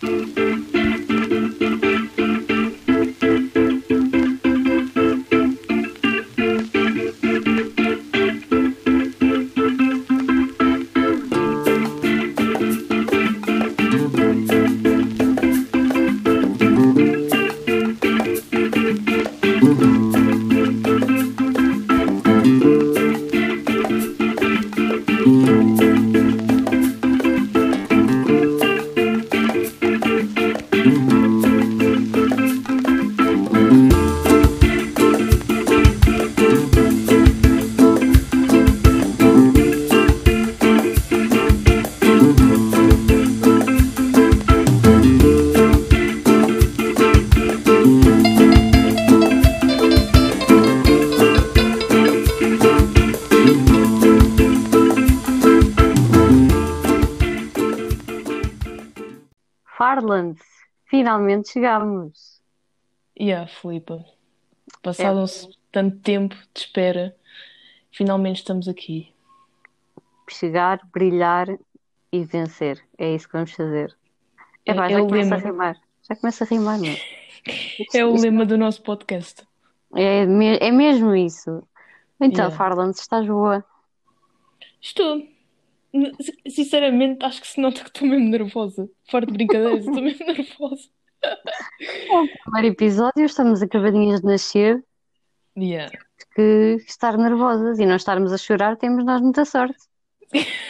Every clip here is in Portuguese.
Farlands, finalmente chegámos. Yeah, Filipa. Passado-se tanto tempo de espera, finalmente estamos aqui. Chegar, brilhar e vencer. É isso que vamos fazer. É, é já começa a rimar. Já começa a rimar, meu. É o lema do nosso podcast. É, me- é mesmo isso. Então, Yeah. Farlands, estás boa? Estou. Sinceramente, acho que se nota que estou mesmo nervosa. Fora de brincadeiras, estou mesmo nervosa. Primeiro episódio, estamos acabadinhas de nascer, Yeah. que estar nervosas e não estarmos a chorar, temos nós muita sorte.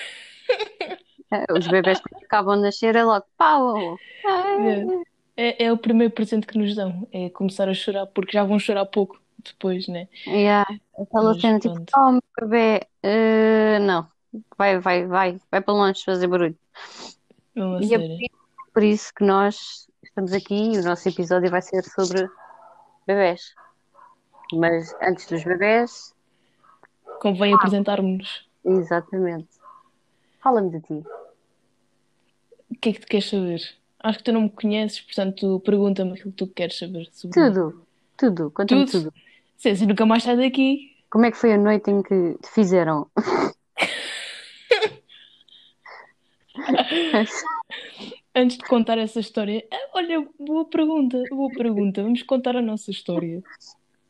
É, Os bebés que acabam de nascer é logo pau! Yeah. É, é o primeiro presente que nos dão. É começar a chorar, porque já vão chorar pouco depois, né? Yeah. Aquela cena tipo, oh, meu bebê, eh, não, vai, vai, vai, vai para longe fazer barulho. Não, a E é por sério. isso, por isso que nós estamos aqui e o nosso episódio vai ser sobre bebés. Mas antes dos bebés, Convém apresentarmos-nos. exatamente. Fala-me de ti. O que é que tu queres saber? Acho que tu não me conheces, portanto, pergunta-me aquilo que tu queres saber sobre mim. Tudo, tudo, conta-me Tudo? tudo. Se assim nunca mais sai daqui. Como é que foi a noite em que te fizeram? Antes de contar essa história, ah, olha, boa pergunta, boa pergunta. Vamos contar a nossa história.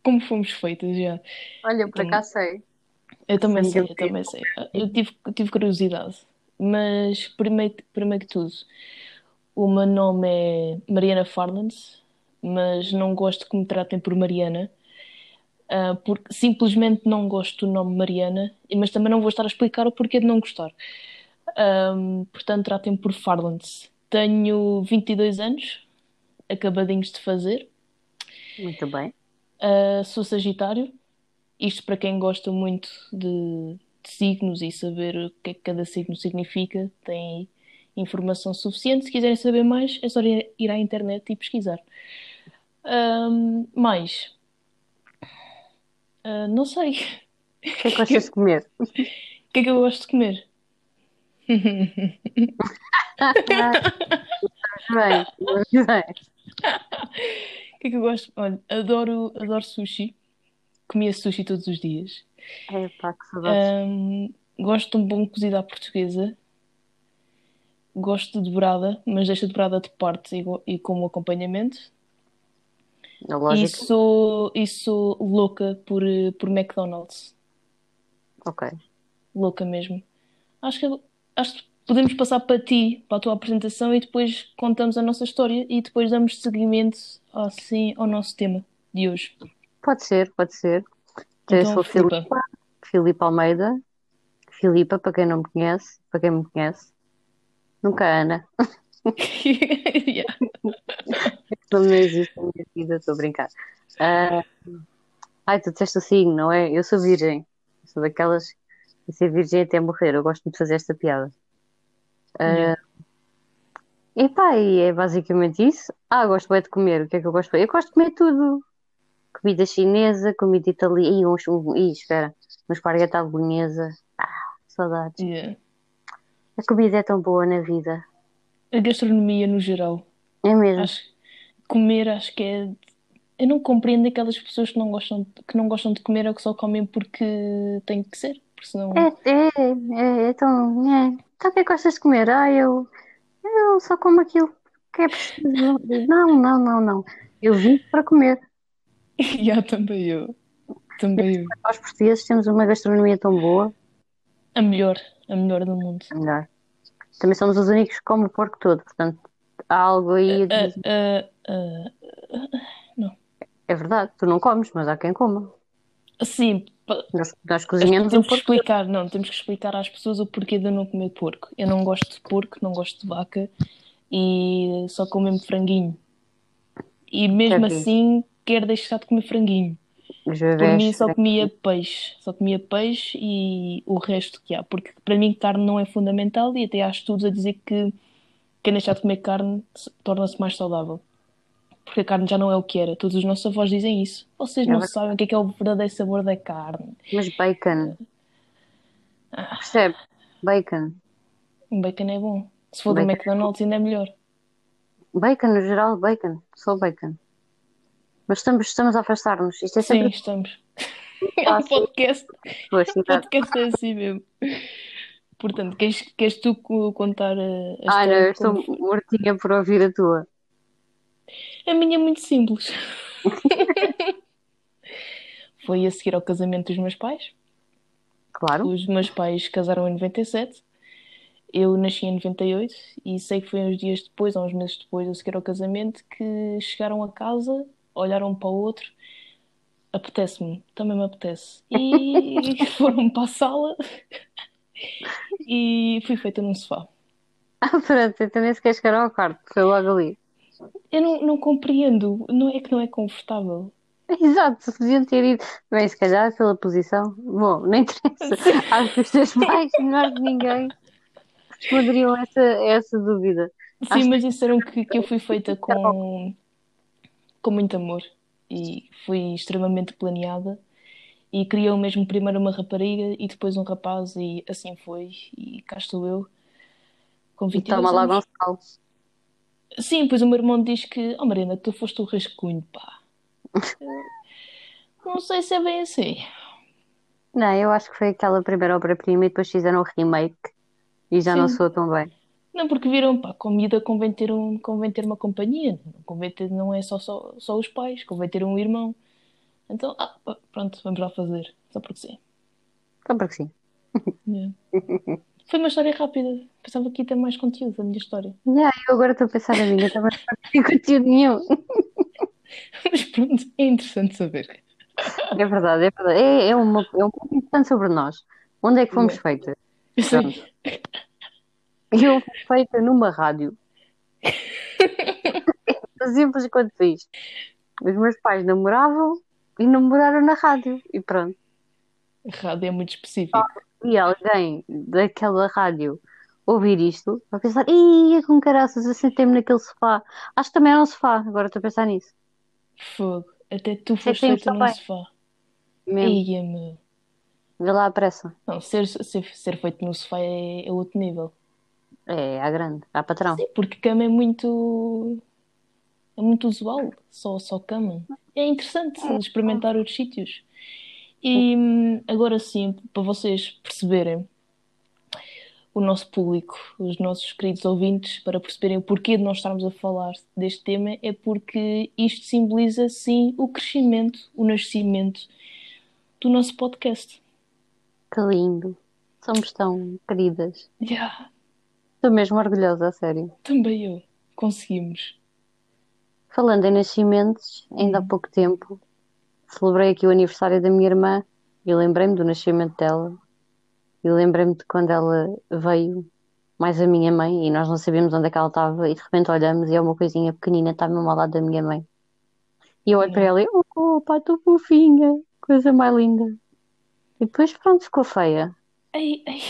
Como fomos feitas já. Olha, por Então, acaso sei. Eu também Sim, sei, eu também sei. Eu tive, tive curiosidade. Mas, primeiro, primeiro que tudo, o meu nome é Mariana Farlands, mas não gosto que me tratem por Mariana, ah, porque simplesmente não gosto do nome Mariana, mas também não vou estar a explicar o porquê de não gostar. Ahm, portanto, tratem por Farlands. Tenho 22 anos, acabadinhos de fazer. Muito bem. Ah, sou Sagitário. Isto para quem gosta muito de, de signos e saber o que é que cada signo significa, tem informação suficiente. Se quiserem saber mais, é só ir à internet e pesquisar. Ahm, mais, ah, não sei. O que é que gostas de comer? O que é que eu gosto de comer? Bem, muito bem. O que é que eu gosto? Olha, adoro, adoro sushi. Comia sushi todos os dias. Epá, que saudades. Ahm, gosto de um bom cozido à portuguesa. Gosto de dobrada, mas deixa a dobrada de parte e, e como acompanhamento. Na E lógica. sou, e sou louca por, eh, por McDonald's. Ok. Louca mesmo. Acho que, acho que podemos passar para ti, para a tua apresentação, e depois contamos a nossa história e depois damos seguimento assim ao nosso tema de hoje. Pode ser, pode ser. Então, eu sou Filipa. Filipa, Filipa Almeida. Filipa, para quem não me conhece, para quem me conhece. Nunca Ana. Yeah. Não existe na minha vida, estou a brincar. Ah, ai, tu disseste o signo, não é? Eu sou virgem. Sou daquelas que ser virgem até morrer. Eu gosto muito de fazer esta piada. Ah, Yeah. epá, e é basicamente isso. Ah, gosto bem de comer. O que é que eu gosto? Eu gosto de comer tudo. Comida chinesa, comida italiana. Ih, um, ih, espera. Um esparguete à bolonhesa. Ah, saudades. Yeah. A comida é tão boa na vida. A gastronomia no geral. É mesmo. Acho comer, acho que é. Eu não compreendo aquelas pessoas que não gostam, que não gostam de comer ou que só comem porque tem que ser, porque senão. É, é, é, é tão. É. Então o que é que gostas de comer? Ah, eu, eu só como aquilo que é preciso? Não, não, não, não. Eu vim para comer. Já, também eu. Também eu. Nós portugueses temos uma gastronomia tão boa. A melhor, a melhor do mundo. A melhor. Também somos os únicos que comem o porco todo, portanto, há algo aí ah, ah, ah, não. É verdade, tu não comes, mas há quem coma. Sim, Nós, nós cozinhamos temos que porco. explicar, não, temos que explicar às pessoas o porquê de eu não comer porco. Eu não gosto de porco, não gosto de vaca e só como franguinho. E mesmo É assim quero deixar de comer franguinho. Os Por mim só comia peixe, só comia peixe e o resto que há, porque para mim carne não é fundamental e até há estudos a dizer que quem deixar de comer carne se- torna-se mais saudável. Porque a carne já não é o que era. Todos os nossos avós dizem isso. Vocês É não verdade. sabem o que é, que é o verdadeiro sabor da carne. Mas bacon. Percebe? Bacon. Um bacon é bom. Se for do Bacon é McDonald's ainda é melhor. Bacon, no geral, bacon. Só bacon. Mas estamos, estamos a afastar-nos. Isto é Sim, sempre estamos. É um podcast. Pois, O exato. podcast é assim mesmo. Portanto, queres, queres tu co- contar a, a Ah, não, história eu estou como mortinha por ouvir a tua. A minha é muito simples. Foi a seguir ao casamento dos meus pais. Claro. Os meus pais casaram em 97. Eu nasci em 98 e sei que foi uns dias depois, ou uns meses depois, a seguir ao casamento, que chegaram a casa, olharam um para o outro. Apetece-me, também me apetece. E foram para a sala e fui feita num sofá. Ah, pronto, então nem sequer chegaram ao quarto. Foi logo ali. Eu não, não compreendo, não é que não é confortável. Exato, podiam ter ido. Bem, se calhar pela posição. Bom, não interessa. Acho que os teus pais, melhor que ninguém, responderiam essa, essa dúvida. Sim, Acho mas disseram que, que eu fui feita com, com muito amor e fui extremamente planeada e queriam mesmo primeiro uma rapariga e depois um rapaz e assim foi e cá estou eu com E 22 toma lá, anos. Sim, pois o meu irmão diz que oh Mariana, tu foste o rascunho, pá. Não sei se é bem assim. Não, eu acho que foi aquela primeira obra-prima e depois fizeram o remake e já não Sim. soa tão bem. Não, porque viram, pá, comida convém ter, um, convém ter uma companhia, não, convém ter, não é só, só, só os pais, convém ter um irmão. Então, ah, pá, pronto, vamos lá fazer, só porque sim. Só porque sim. Yeah. Foi uma história rápida, pensava que ia ter mais conteúdo da minha história. Yeah, eu agora estou a pensar na minha, também não tenho conteúdo nenhum. Mas pronto, é interessante saber. É verdade, é verdade. É, é, uma, é um pouco importante sobre nós. Onde é que fomos feitas? Sim. Eu fui feita numa rádio. Tão Simples quanto isto. Os meus pais namoravam e namoraram na rádio. E pronto. A rádio é muito específico. E alguém daquela rádio ouvir isto, vai pensar, ia com caraças, eu sentei-me naquele sofá. Acho que também era um sofá, agora estou a pensar nisso. Fogo, até tu foste feita num sofá. Mesmo. Ia, meu. Vê lá a pressa. Não, ser, ser, ser feito no sofá é, é outro nível. É, à grande, à patrão. Sim, porque cama é muito. É muito usual, só, só cama. É interessante experimentar outros sítios. E agora sim, para vocês perceberem o nosso público, os nossos queridos ouvintes, para perceberem o porquê de nós estarmos a falar deste tema, é porque isto simboliza sim o crescimento, o nascimento do nosso podcast. Que lindo. Somos tão queridas. Yeah, Estou mesmo orgulhosa, a sério. também eu. Conseguimos. Falando em nascimentos, ainda há pouco tempo celebrei aqui o aniversário da minha irmã e lembrei-me do nascimento dela e lembrei-me de quando ela veio, mais a minha mãe, e nós não sabíamos onde é que ela estava, e de repente olhamos e é uma coisinha pequenina, está mesmo ao lado da minha mãe. E eu olho para ela e, oh, pá, estou fofinha, coisa mais linda. E depois, pronto, ficou feia. Ei, ei.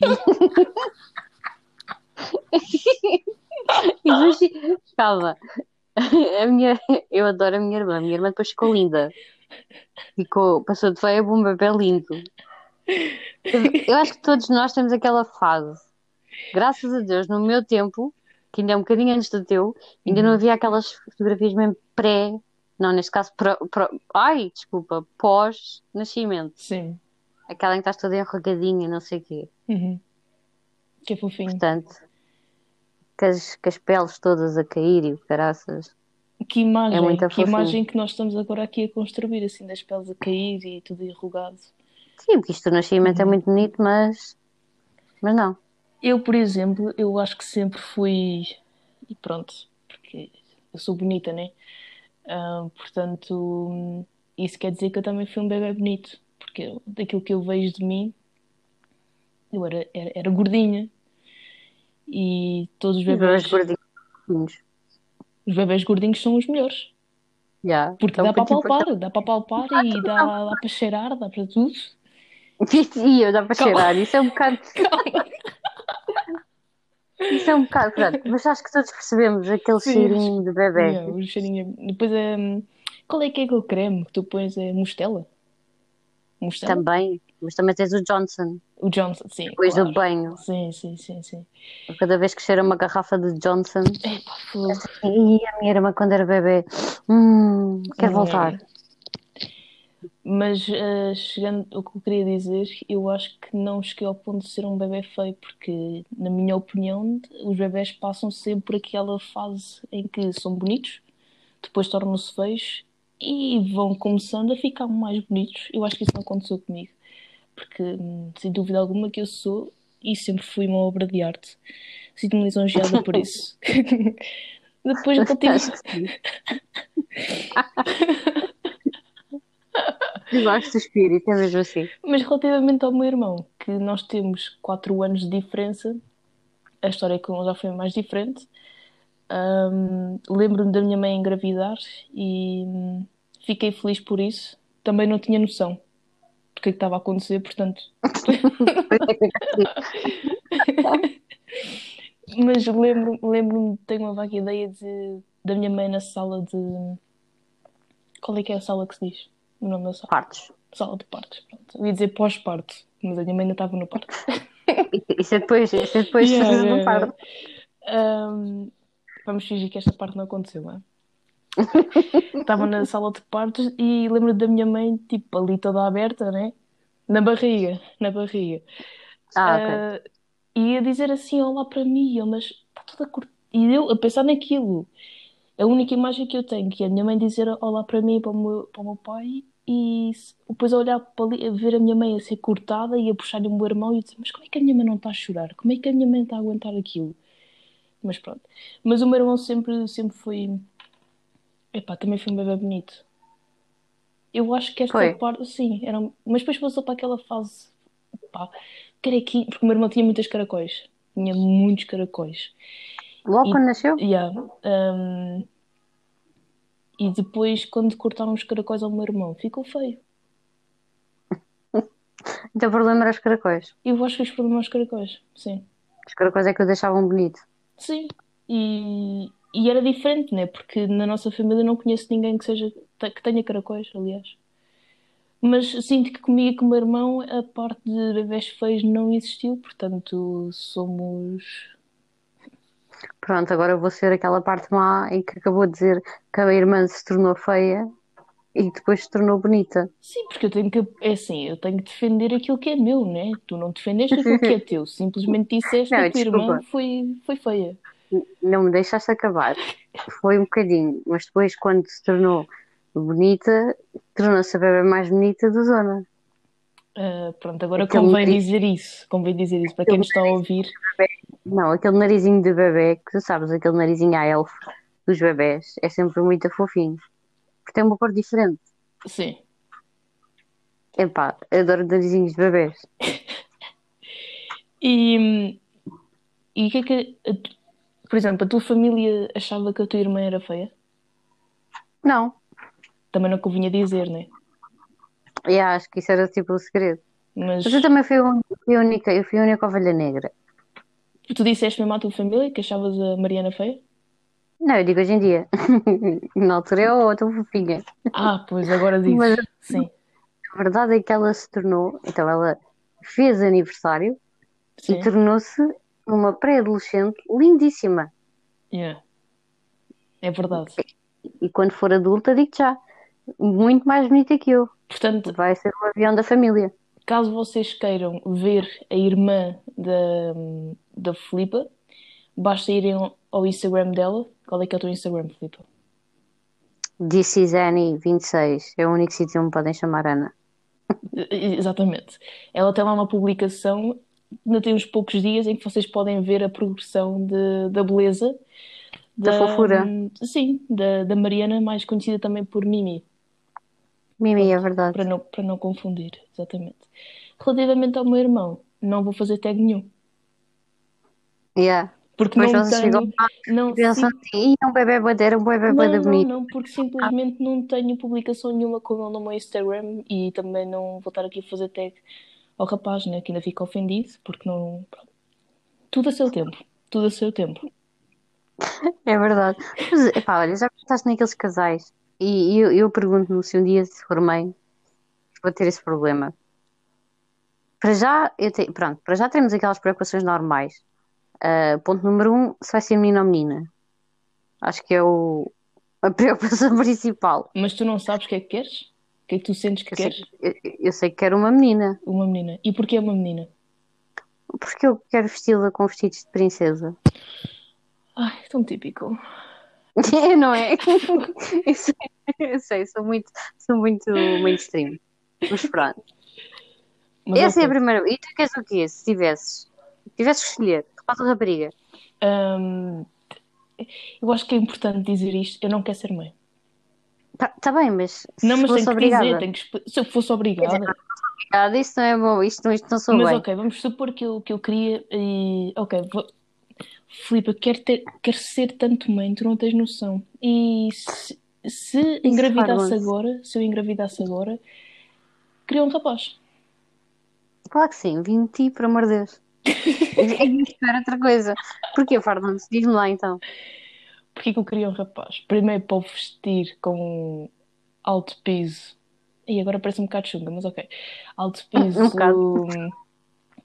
E depois, calma, a minha, eu adoro a minha irmã, a minha irmã depois ficou linda. Ficou, passou de feia para um bebê lindo. Eu acho que todos nós temos aquela fase. Graças a Deus, no meu tempo, que ainda é um bocadinho antes do teu, ainda não havia aquelas fotografias mesmo pré, não, neste caso, pró- pró- ai, desculpa, pós-nascimento. Sim. Aquela em que estás toda enrugadinha, não sei o quê. Uhum. Que é fofinho. Portanto, com as, com as peles todas a cair e o caraças. Que imagem, É que fofinho. imagem que nós estamos agora aqui a construir, assim, das peles a cair e tudo enrugado. Sim, porque isto do nascimento é Uhum. muito bonito, mas. Mas não. Eu, por exemplo, eu acho que sempre fui. E pronto, porque eu sou bonita, né? Ah, portanto, isso quer dizer que eu também fui um bebê bonito. Porque eu- daquilo que eu vejo de mim, eu era, era, era gordinha. E todos os Os bebês bebês, gordinhos. os bebês gordinhos são os melhores. Já. Porque Então, dá para tipo, palpar, dá para palpar e dá, dá para cheirar, dá para tudo. E eu dá para Calma. cheirar. Isso é um bocado. Calma. Isso é um bocado. Pronto. Mas acho que todos percebemos aquele Sim, cheirinho de bebê. Yeah, o cheirinho. é- Depois é. Qual é que é aquele creme que tu pões? É mostela? Mostela? Também. Mas também tens o Johnson. O Johnson, sim, Depois do claro. banho. Sim, sim, sim, sim. Cada vez que cheira uma garrafa de Johnson. Epá, fogo. E a minha irmã, quando era bebê. Hum, quero Hum. voltar. Mas eh, chegando ao que eu queria dizer, eu acho que não cheguei ao ponto de ser um bebê feio, porque, na minha opinião, os bebés passam sempre por aquela fase em que são bonitos, depois tornam-se feios e vão começando a ficar mais bonitos. Eu acho que isso não aconteceu comigo, porque, sem dúvida alguma, que eu sou e sempre fui uma obra de arte. Sinto-me lisonjeada por isso. Depois eu. Eu gosto do espírito, é mesmo assim. Mas relativamente ao meu irmão, que nós temos 4 anos de diferença, a história com ele já foi mais diferente. Ahm, Lembro-me da minha mãe engravidar e hum, fiquei feliz por isso. Também não tinha noção do que é que estava a acontecer, portanto. Mas lembro- lembro-me, tenho uma vaga ideia de, da minha mãe na sala de. Qual é que é a sala que se diz? O nome da sala? Partos. Sala de partos, pronto. Eu ia dizer pós-parto, mas a minha mãe ainda estava no parto. Isso é depois, isso é depois Yeah, de yeah, parto. Ahm, vamos fingir que esta parte não aconteceu, não é? Estava na sala de partos e lembro da minha mãe, tipo, ali toda aberta, né? Na barriga, na barriga. Ah, ok. Ah, e ia dizer assim, olá para mim, eu, mas está toda curta. E eu a pensar naquilo. A única imagem que eu tenho, que é a minha mãe dizer olá para mim e para o meu, para o meu pai, e depois a olhar para ali, a ver a minha mãe a ser cortada e a puxar-lhe o meu irmão e dizer, mas como é que a minha mãe não está a chorar? Como é que a minha mãe está a aguentar aquilo? Mas pronto. Mas o meu irmão sempre, sempre foi. Epá, também foi um bebê bonito. Eu acho que esta Foi. parte, sim, era... mas depois passou para aquela fase, pá, carequinho, porque o meu irmão tinha muitas caracóis. Tinha muitos caracóis. Logo E- quando nasceu? Yeah. Um, e depois, quando cortaram os caracóis ao meu irmão, ficou feio. Então o problema era os caracóis. Eu acho que os problemas aos caracóis, sim. Os caracóis é que o deixavam bonito. Sim. E, e era diferente, né? Porque na nossa família não conheço ninguém que seja que tenha caracóis, aliás. Mas sinto que comigo e com o meu irmão a parte de bebés feios não existiu, portanto somos. Pronto, agora vou ser aquela parte má em que acabou de dizer que a irmã se tornou feia e depois se tornou bonita. Sim, porque eu tenho que. É assim, eu tenho que defender aquilo que é meu, né? Tu não defendeste aquilo que é teu, simplesmente disseste Não, que a tua irmã foi, foi feia. Não me deixaste acabar. Foi um bocadinho, mas depois, quando se tornou bonita, tornou-se a bebê mais bonita da zona. Ah, pronto, agora Aquele convém nariz- dizer isso. Convém dizer isso para quem nos está a ouvir. Não, aquele narizinho de bebê, que tu sabes, aquele narizinho à elfo dos bebés, é sempre muito fofinho. Porque tem uma cor diferente. Sim. Epá, adoro narizinhos de bebés. E, e o que é que. Por exemplo, a tua família achava que a tua irmã era feia? Não, Também não convinha dizer, né? eu acho que isso era tipo o segredo. Mas Mas eu também fui fui única, eu fui a única ovelha negra. tu disseste mesmo à tua família que achavas a Mariana feia? Não, eu digo hoje em dia. Na altura eu outra fofinha. Ah, pois agora dizes. Mas- Sim, A verdade é que ela se tornou, então ela fez aniversário sim. e tornou-se uma pré-adolescente lindíssima. Yeah. É verdade. E quando for adulta, digo já, muito mais bonita que eu. Portanto, Vai ser o avião da família. caso vocês queiram ver a irmã da, da Filipa, basta irem ao Instagram dela. Qual é que é o teu Instagram, Filipe? This is Annie 26. É o único sítio onde me podem chamar Ana. Exatamente. Ela tem lá uma publicação, ainda tem uns poucos dias, em que vocês podem ver a progressão de, da beleza Da fofura. Sim, da, da Mariana, mais conhecida também por Mimi, Mimi, é verdade. para não, para não confundir, exatamente. Relativamente ao meu irmão, não vou fazer tag nenhum, Yeah. porque Depois não vocês tenho, não, pensam sim, assim, "Ih, é um bebê bandeira, um bebê não, bandeira não, não, porque simplesmente não tenho publicação nenhuma com ele no meu Instagram e também não vou estar aqui a fazer tag ao rapaz, né, que ainda fica ofendido, porque não... Tudo a seu tempo, tudo a seu tempo. É verdade. Mas, epá, olha, já pensaste naqueles casais e eu, eu pergunto-me se um dia se for mãe vou ter esse problema. Para já, eu te- pronto, para já temos aquelas preocupações normais. Ah, ponto número um, se vai ser menino ou menina. Acho que é o, a preocupação principal. Mas tu não sabes o que é que queres? Que é que tu sentes que Eu sei, queres? eu, eu sei que quero uma menina, Uma menina. E porquê uma menina? porque eu quero vesti-la com vestidos de princesa. Ai, tão típico. Não é? Eu sei, eu sei, sou muito, sou muito mainstream. Mas pronto. Mas Essa é a primeira. E tu queres o quê? Se tivesses, tivesses que escolher, rapaz ou rapariga? Hum, eu acho que é importante dizer isto. Eu não quero ser mãe. Tá, tá bem, mas se Não, mas tenho que obrigada. dizer, tenho que se eu fosse obrigada. Obrigada, isso não é bom, isto, não- isto não sou Mas bem. ok, vamos supor que eu, que eu queria. E, ok, vou... Filipe, eu quero, ter, quero ser tanto mãe, tu não tens noção. E se, se engravidasse agora, se eu engravidasse agora, queria um rapaz. Claro que sim, vim de ti, por amor de Deus. Eu espero outra coisa. Porquê, Fardance? Diz-me lá então. Porquê que eu queria um rapaz? Primeiro para o vestir com alto piso. E agora parece um bocado chunga, mas ok. Alto piso Um hum,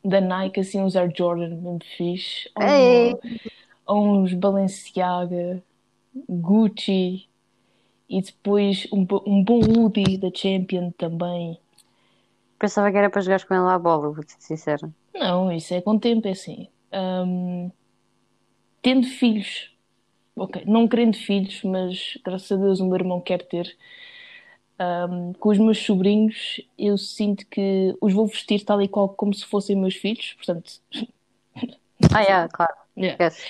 da Nike, assim, uns Air Jordan mesmo fixe. Ou, Ei. uns Balenciaga, Gucci. E depois um, um bom hoodie da Champion também. Pensava que era para jogares com ele à bola, vou-te ser sincera. Não, isso é com tempo, é assim. Hum, tendo filhos, ok, não querendo filhos, mas graças a Deus o meu irmão quer ter. Hum, com os meus sobrinhos, eu sinto que os vou vestir tal e qual como se fossem meus filhos, portanto, Ah, é, claro, yeah. esquece.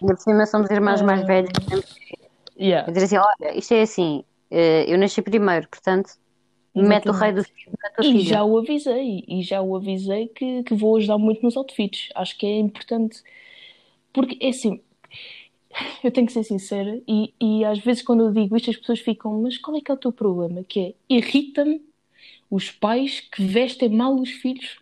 Ainda por cima somos irmãos mais velhos. Yeah, Eu dizer assim: olha, isto é assim, eh, eu nasci primeiro, portanto, mete o rei do filho na tua E filha. já o avisei, e já o avisei que, que vou ajudar muito nos outfits. Acho que é importante, porque é assim, eu tenho que ser sincera, e, e às vezes quando eu digo isto, as pessoas ficam, mas qual é que é o teu problema? Que é, irrita-me os pais que vestem mal os filhos.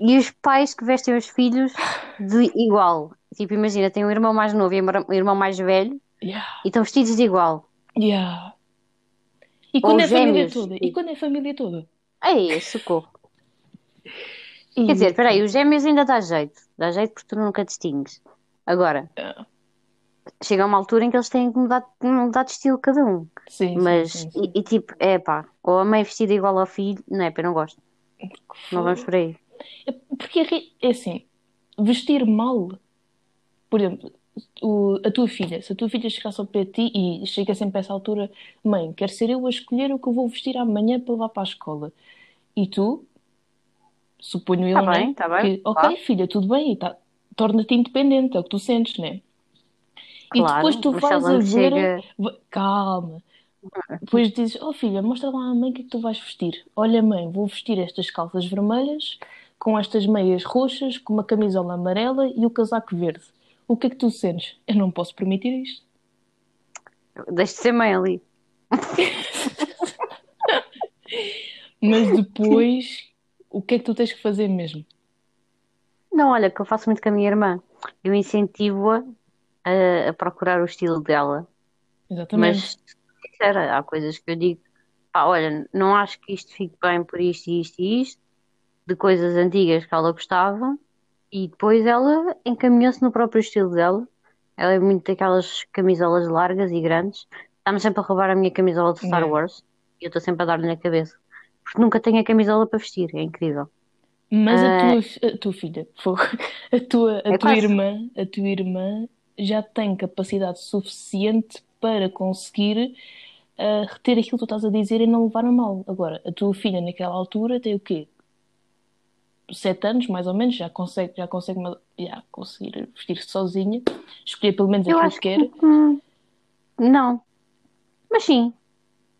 E os pais que vestem os filhos de igual. Tipo, imagina, tem um irmão mais novo e um irmão mais velho Yeah, e estão vestidos de igual. yeah. E quando Ou é a família toda? E quando é a família toda? Ei, socorro. E- Quer dizer, espera aí, os gêmeos ainda dá jeito. Dá jeito porque tu nunca distingues. Agora, chega a uma altura em que eles têm que mudar, mudar de estilo cada um. sim, Mas, sim, sim. E, e tipo, é pá, ou a mãe vestida igual ao filho, não é, eu não gosto. Não vamos por aí. É Porque é é assim, vestir mal, por exemplo, o- a tua filha, se a tua filha chegasse ao pé de ti e chega sempre a essa altura, mãe, quero ser eu a escolher o que eu vou vestir amanhã para levar para a escola. E tu, suponho eu, Tá né? bem, tá bem, Que, ok, claro. filha, tudo bem, tá, torna-te independente, é o que tu sentes, né? E Claro, depois tu vais a ver. chega. Calma. Depois dizes, oh filha, mostra lá à mãe o que é que tu vais vestir. Olha, mãe, vou vestir estas calças vermelhas, com estas meias roxas, com uma camisola amarela e o casaco verde. O que é que tu sentes? Eu não posso permitir isto. Deixa de ser mãe ali. Mas depois, o que é que tu tens que fazer mesmo? Não, olha, que eu faço muito com a minha irmã. Eu incentivo-a a, a procurar o estilo dela. Exatamente. Mas, sincera, há coisas que eu digo, pá, olha, não acho que isto fique bem por isto e isto e isto, de coisas antigas que ela gostava, e depois ela encaminhou-se no próprio estilo dela. Ela é muito daquelas camisolas largas e grandes. Está-me sempre a roubar a minha camisola de Star Yeah. Wars, e eu estou sempre a dar-lhe na cabeça. Porque nunca tenho a camisola para vestir, é incrível. Mas a Ah, tua, a tua filha, a tua, a é tua quase. irmã, a tua irmã já tem capacidade suficiente para conseguir ah, reter aquilo que tu estás a dizer e não levar a mal. Agora, a tua filha naquela altura tem o quê? Sete anos, mais ou menos, já consegue, já consegue já conseguir vestir-se sozinha, escolher pelo menos aquilo que que quer. hum, não. Mas sim,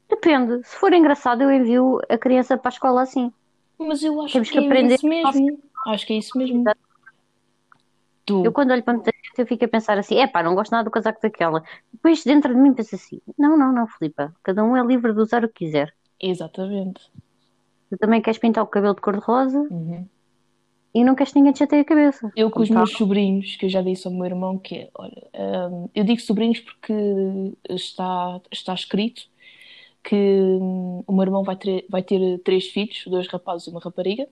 depende. Se for engraçado, eu envio a criança para a escola assim. Mas eu acho Temos que que é aprender. isso mesmo. Acho que é isso mesmo. Tu, quando olho para muita gente, eu fico a pensar assim: é pá, não gosto nada do casaco daquela. Depois dentro de mim penso assim: não, não, não, Filipa. Cada um é livre de usar o que quiser. exatamente. Tu também queres pintar o cabelo de cor-de-rosa Uhum. e não queres que ninguém te chateie a cabeça. Eu com os Como meus sobrinhos, que eu já disse ao meu irmão, que é, olha, hum, eu digo sobrinhos porque está, está escrito que hum, o meu irmão vai ter, vai ter três filhos, dois rapazes e uma rapariga,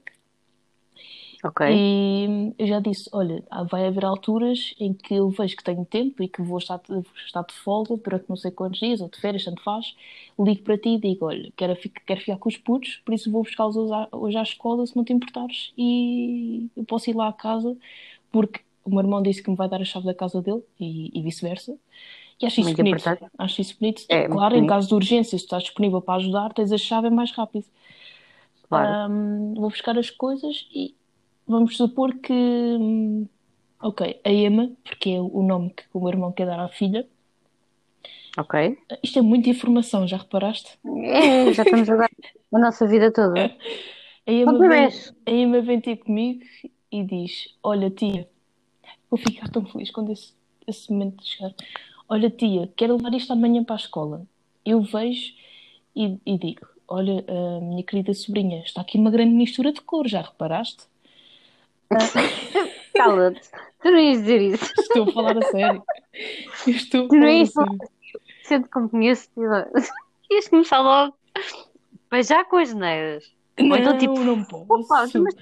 Ok. e eu já disse, olha, vai haver alturas em que eu vejo que tenho tempo e que vou estar, vou estar de folga durante não sei quantos dias, ou de férias, tanto faz, ligo para ti e digo, olha, quero, quero ficar com os putos, por isso vou buscá-los hoje à, escola, se não te importares, e eu posso ir lá à casa, porque o meu irmão disse que me vai dar a chave da casa dele, e, e vice-versa, e acho isso Muito bonito. importante. Acho isso bonito. É, claro, em bonito. caso de urgência, se estás disponível para ajudar, tens a chave, é mais rápido. Claro. Ahm, vou buscar as coisas e vamos supor que. hum, Ok, a Emma, porque é o nome que o meu irmão quer dar à filha. Ok. Isto é muita informação, já reparaste? É, já estamos a dar a nossa vida toda. A Emma vem, a Emma vem ter comigo e diz: Olha, tia, vou ficar tão feliz quando esse, esse momento chegar. Olha, tia, quero levar isto amanhã para a escola. Eu vejo e, e digo: Olha, minha querida sobrinha, está aqui uma grande mistura de cor, já reparaste? Cala-te. Tu não ias dizer isso. Estou a falar a sério. Eu estou a Tu não falar a sério. Sendo como conheço, ias começar logo. Mas já com as neiras. Ou então tipo, Não, não opa, posso. mas,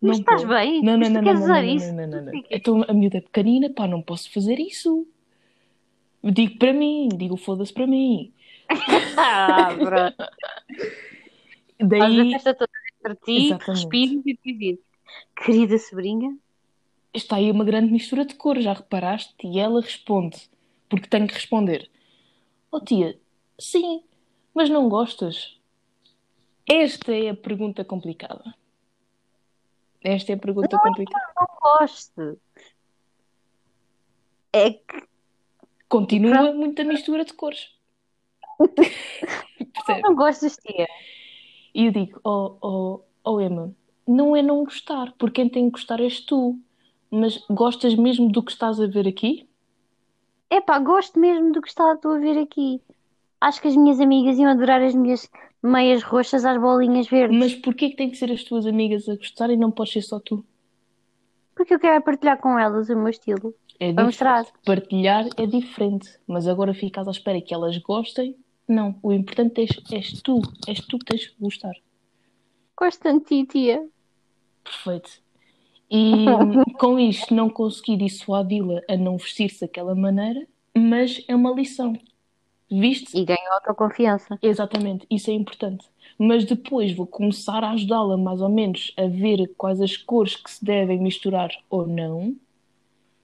Não mas estás posso. bem? Não, não, não, não, queres não, usar não, não, isso? não, não, não. Ficas- Então a miúda é pequenina, pá, não posso fazer isso. Digo para mim, digo foda-se para mim. Ah, pronto. Faz a Daí festa toda entre ti, respiras e te querida sobrinha, está aí uma grande mistura de cor, já reparaste? E ela responde, porque tem que responder. Oh tia, sim, mas não gostas? Esta é a pergunta complicada. Esta é a pergunta complicada. não gosto. É que Continua muita mistura de cores. Não gostas, tia. E eu digo, oh, oh, oh Emma, não é não gostar, porque quem tem que gostar és tu. Mas gostas mesmo do que estás a ver aqui? Epá, gosto mesmo do que está a ver aqui. Acho que as minhas amigas iam adorar as minhas meias roxas às bolinhas verdes. Mas porquê que tem que ser as tuas amigas a gostar e não podes ser só tu? Porque eu quero partilhar com elas o meu estilo. É Para mostrar. Partilhar é diferente, mas agora ficas à espera que elas gostem. Não, o importante és, és tu, és tu que tens que gostar. Gosto tanto de ti, tia. Perfeito. E com isto não consegui dissuadi-la a não vestir-se daquela maneira, mas é uma lição. Viste? E ganho autoconfiança. Exatamente, isso é importante. Mas depois vou começar a ajudá-la mais ou menos a ver quais as cores que se devem misturar ou não.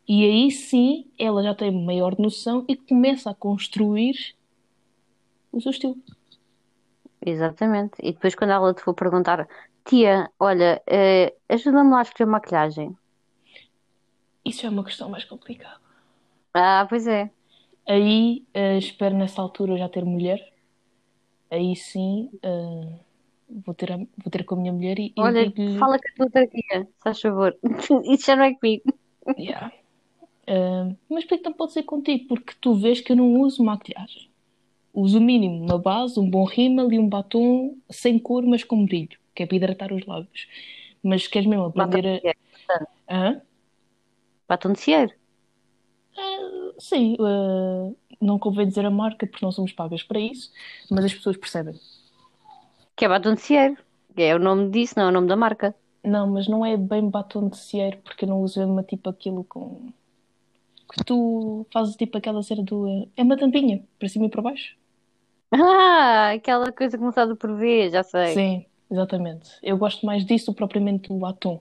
E aí sim ela já tem maior noção e começa a construir o seu estilo. Exatamente. E depois quando ela te for perguntar, tia, olha, eh, ajuda-me lá a escolher maquilhagem. Isso é uma questão mais complicada. Ah, pois é. Aí eh, espero nessa altura já ter mulher. Aí sim eh, vou ter, a- vou ter com a minha mulher e, e Olha, digo-lhe. fala com a tua tia, se faz favor. Isso já não é comigo. Yeah. Ah, mas por que não pode ser contigo? Porque tu vês que eu não uso maquilhagem. Uso o mínimo, uma base, um bom rímel e um batom sem cor, mas com brilho, que é para hidratar os lábios. Mas queres mesmo aprender cieiro. a. Hã? Batom de cieiro. Ah, sim, ah, não convém dizer a marca porque não somos pagas para isso, mas as pessoas percebem. Que é batom de cieiro. É o nome disso, não é o nome da marca. Não, mas não é bem batom de cieiro porque eu não uso mesmo tipo aquilo com. que tu fazes tipo aquela cena do. É uma tampinha, para cima e para baixo. Ah, aquela coisa começada por V, já sei. Sim, exatamente. Eu gosto mais disso propriamente do atum.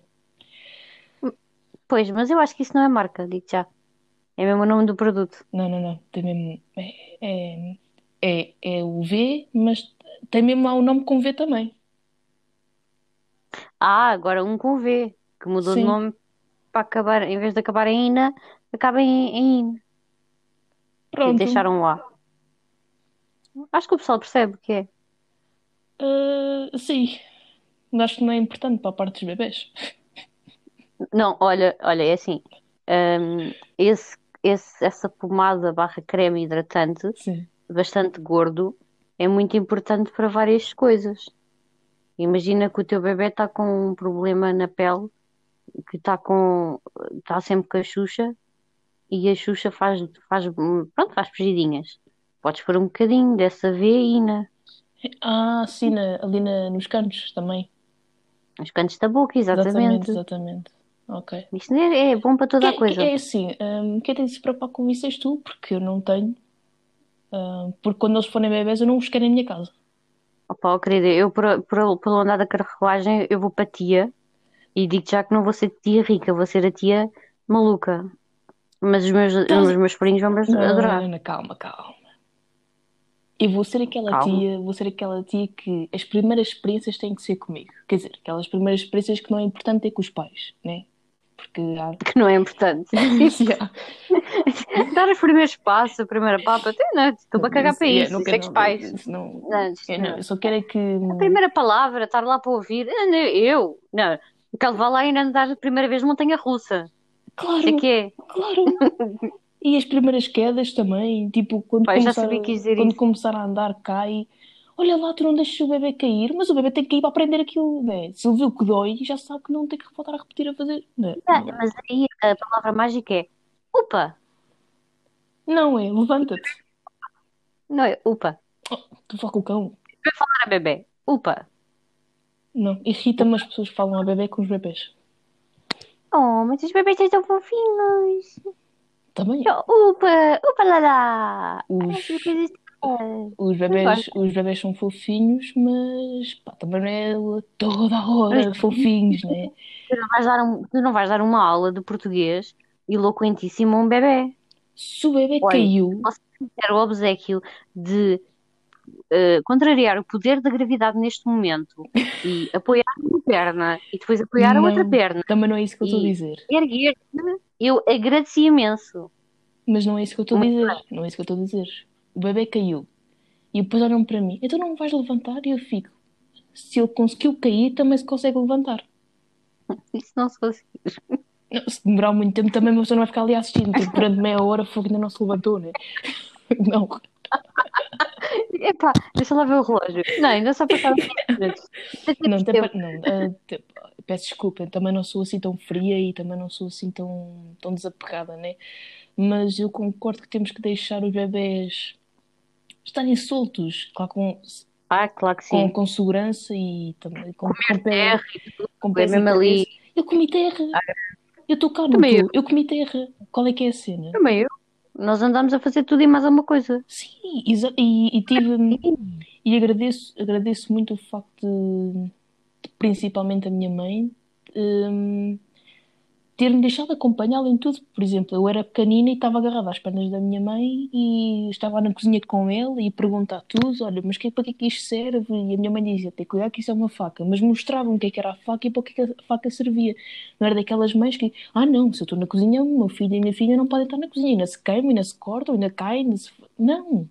Pois, mas eu acho que isso não é marca, digo já. É mesmo o nome do produto. Não, não, não. Tem mesmo. É, é, é, é o V, mas tem mesmo lá o nome com V também. Ah, agora um com V, que mudou de Sim. nome para acabar, em vez de acabar em INA, acaba em, em IN. E Pronto. deixaram lá. Acho que o pessoal percebe o que é. Ah, sim. Mas acho que não é importante para a parte dos bebés. Não, olha, olha, é assim. hum, esse, esse, essa pomada barra creme hidratante, Sim. bastante gordo, é muito importante para várias coisas. Imagina que o teu bebê está com um problema na pele, que está com, está sempre com a Xuxa, e a Xuxa faz, faz, pronto, faz pegidinhas. Podes pôr um bocadinho dessa veína Ah, sim, na- ali na- nos cantos também. nos cantos da boca, Exatamente, exatamente. exatamente. Ok. Isto é, é bom para toda a Que- coisa. que- É assim, hum, quem tem de se preocupar com isso és tu, porque eu não tenho. Hum, porque quando eles forem bebés eu não os quero em minha casa. Opa, ó, querida, eu por, por, pelo andar da carruagem eu vou para a tia e digo já que não vou ser tia rica, vou ser a tia maluca. Mas os meus, Estás- os meus primos vão me Não, adorar. não, não, calma, calma. Eu vou ser aquela Calma. tia, vou ser aquela tia que as primeiras experiências têm que ser comigo. Quer dizer, aquelas primeiras experiências que não é importante ter com os pais, né? Porque há. Que não é importante. Yeah. Dar os primeiros passos, a primeira papa, até não, estou para cagar para Yeah, isso. não é quero- que os pais. não- Não, eu, não. eu só quero é que. A primeira palavra, estar lá para ouvir. Ah, não, Eu, não, quero levar lá e ainda andar a primeira vez montanha russa. Claro, é que é. claro. E as primeiras quedas também, tipo, quando, já começar, quando começar a andar, cai. Olha lá, tu não deixas o bebê cair, mas o bebê tem que cair para aprender aquilo, né? Se ele viu que dói, já sabe que não tem que voltar a repetir a fazer. Né? Ah, mas aí a palavra mágica é upa. Não é, levanta-te. Não é upa. Tu fala com o cão. Para bebê. Upa. Não, irrita-me as pessoas que falam a bebê com os bebés. Oh, mas os bebês estão fofinhos. Também. Upa, upa lá lá. Os-. Os bebés, os bebés são fofinhos, mas pá, também não é toda a hora fofinhos, né? Tu não vais dar, um- tu não vais dar uma aula de português eloquentíssimo a um bebê. Se o bebê Olha, caiu, Era o obsequio de eh, contrariar o poder da gravidade neste momento e apoiar uma perna e depois apoiar a outra Não. perna. também não é isso que eu estou a E- dizer. Erguer-te, eu agradeci imenso. Mas não é isso que eu estou a dizer. Não é isso que eu estou a dizer. O bebê caiu. E depois olham para mim. Então não vais levantar? E eu fico. Se ele conseguiu cair, também se consegue levantar. Isso não se conseguiu. Não, se demorar muito tempo, também a pessoa não vai ficar ali assistindo. Tipo, durante meia hora, fogo ainda não se levantou, né? Não. Epá, deixa lá ver o relógio. Não, ainda só passaram 10 minutos. Não, não, ah, te- peço desculpa, eu também não sou assim tão fria e também não sou assim tão, tão desapegada, né? Mas eu concordo que temos que deixar os bebés estarem soltos, claro, com, Ah, claro que com, sim. com segurança e também com, com pé, Terra com é pés em mesmo ali. Eu comi terra. Eu estou cá, Também estou. Eu comi terra. Qual é que é a cena? Também eu. Nós andamos a fazer tudo e mais alguma coisa. Sim, e, e tive e agradeço, agradeço muito o facto de, principalmente a minha mãe, hum, ter-me deixado acompanhá-la em tudo. Por exemplo, eu era pequenina e estava agarrada às pernas da minha mãe e estava na cozinha com ela e perguntar tudo, olha, mas que, para que é que isto serve? E a minha mãe dizia, tem cuidado que isso é uma faca. Mas mostravam o que é que era a faca e para o que é que a faca servia. Não era daquelas mães que, ah não, se eu estou na cozinha, o meu filho e a minha filha não podem estar na cozinha. Ainda se queimam, ainda se cortam, ainda caem, ainda se... Não.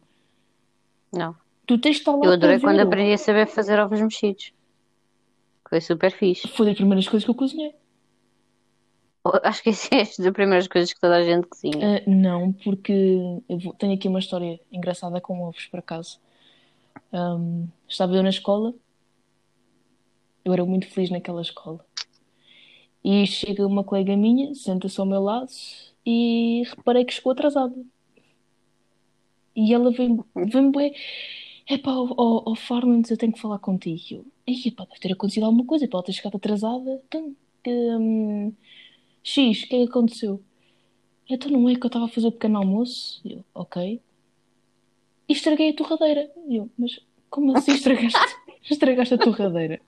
Não. Tu tens de estar lá Eu adorei quando aprendi a saber fazer ovos mexidos. Foi super fixe. Foi das primeiras coisas que eu cozinhei. Acho que isso é das primeiras coisas que toda a gente cozinha. Ah, não, porque eu vou- tenho aqui uma história engraçada com ovos, por acaso. Ahm, estava eu na escola, eu era muito feliz naquela escola. E chega uma colega minha, senta-se ao meu lado e reparei que chegou atrasada. E ela vem, vem bué, epá, ó oh, Farmans, eu tenho que falar contigo. E epá, deve ter acontecido alguma coisa, para ela ter chegado atrasada. Então, hum, X, o que é que aconteceu? Então não é que eu estava a fazer o pequeno almoço? E Eu, ok. E estraguei a torradeira. E Eu, mas como assim estragaste? estragaste a torradeira.